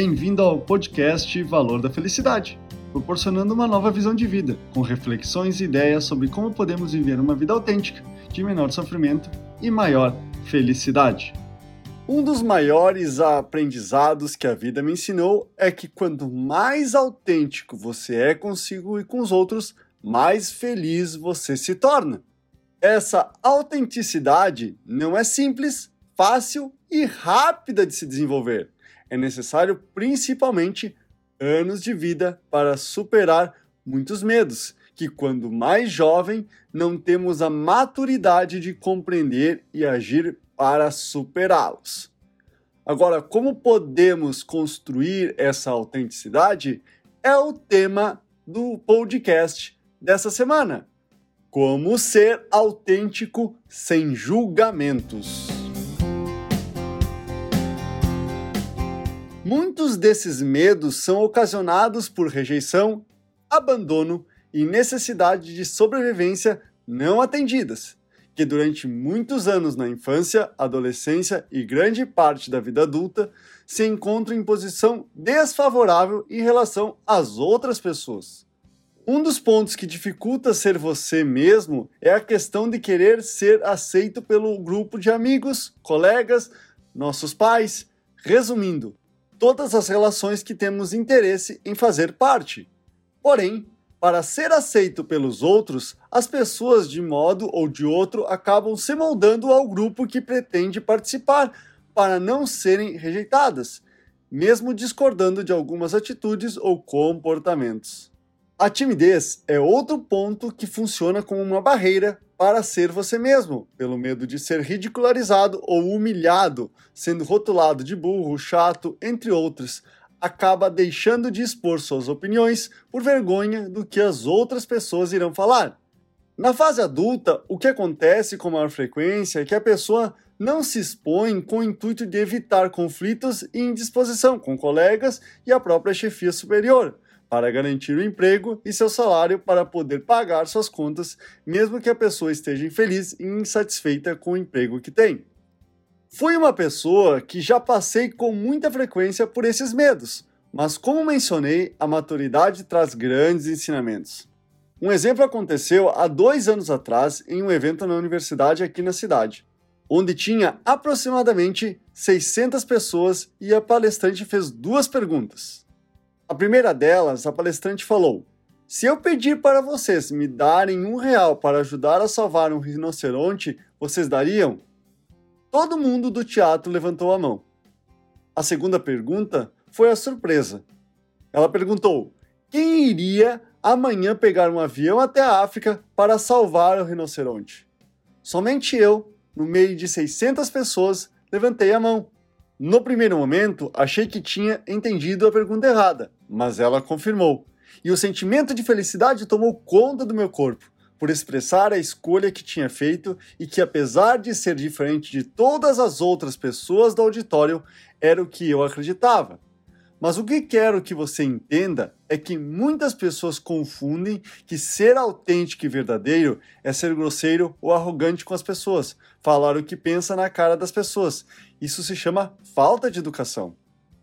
Bem-vindo ao podcast Valor da Felicidade, proporcionando uma nova visão de vida, com reflexões e ideias sobre como podemos viver uma vida autêntica, de menor sofrimento e maior felicidade. Um dos maiores aprendizados que a vida me ensinou é que quanto mais autêntico você é consigo e com os outros, mais feliz você se torna. Essa autenticidade não é simples, fácil e rápida de se desenvolver. É necessário principalmente anos de vida para superar muitos medos, que quando mais jovem não temos a maturidade de compreender e agir para superá-los. Agora, como podemos construir essa autenticidade é o tema do podcast dessa semana. Como ser autêntico sem julgamentos. Muitos desses medos são ocasionados por rejeição, abandono e necessidade de sobrevivência não atendidas, que durante muitos anos na infância, adolescência e grande parte da vida adulta se encontram em posição desfavorável em relação às outras pessoas. Um dos pontos que dificulta ser você mesmo é a questão de querer ser aceito pelo grupo de amigos, colegas, nossos pais. Resumindo, todas as relações que temos interesse em fazer parte. Porém, para ser aceito pelos outros, as pessoas de modo ou de outro acabam se moldando ao grupo que pretende participar para não serem rejeitadas, mesmo discordando de algumas atitudes ou comportamentos. A timidez é outro ponto que funciona como uma barreira para ser você mesmo, pelo medo de ser ridicularizado ou humilhado, sendo rotulado de burro, chato, entre outros. Acaba deixando de expor suas opiniões por vergonha do que as outras pessoas irão falar. Na fase adulta, o que acontece com maior frequência é que a pessoa não se expõe com o intuito de evitar conflitos e indisposição com colegas e a própria chefia superior para garantir o emprego e seu salário para poder pagar suas contas, mesmo que a pessoa esteja infeliz e insatisfeita com o emprego que tem. Fui uma pessoa que já passei com muita frequência por esses medos, mas como mencionei, a maturidade traz grandes ensinamentos. Um exemplo aconteceu há dois anos atrás em um evento na universidade aqui na cidade, onde tinha aproximadamente 600 pessoas e a palestrante fez duas perguntas. A primeira delas, a palestrante falou: Se eu pedir para vocês me darem um real para ajudar a salvar um rinoceronte, vocês dariam? Todo mundo do teatro levantou a mão. A segunda pergunta foi a surpresa. Ela perguntou: quem iria amanhã pegar um avião até a África para salvar o rinoceronte? Somente eu, no meio de 600 pessoas, levantei a mão. No primeiro momento, achei que tinha entendido a pergunta errada, mas ela confirmou. E o sentimento de felicidade tomou conta do meu corpo, por expressar a escolha que tinha feito e que, apesar de ser diferente de todas as outras pessoas do auditório, era o que eu acreditava. Mas o que quero que você entenda é que muitas pessoas confundem que ser autêntico e verdadeiro é ser grosseiro ou arrogante com as pessoas, falar o que pensa na cara das pessoas. Isso se chama falta de educação.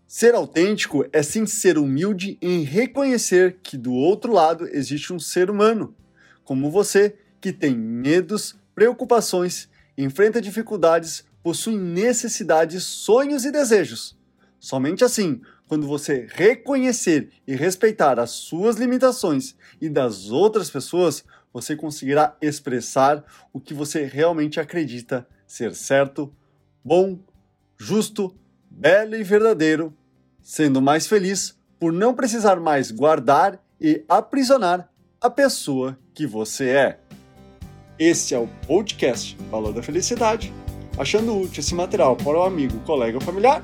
Ser autêntico é sim ser humilde em reconhecer que do outro lado existe um ser humano, como você, que tem medos, preocupações, enfrenta dificuldades, possui necessidades, sonhos e desejos. Somente assim, quando você reconhecer e respeitar as suas limitações e das outras pessoas, você conseguirá expressar o que você realmente acredita ser certo, bom, justo, belo e verdadeiro, sendo mais feliz por não precisar mais guardar e aprisionar a pessoa que você é. Este é o podcast Valor da Felicidade. Achando útil esse material para o amigo, colega ou familiar,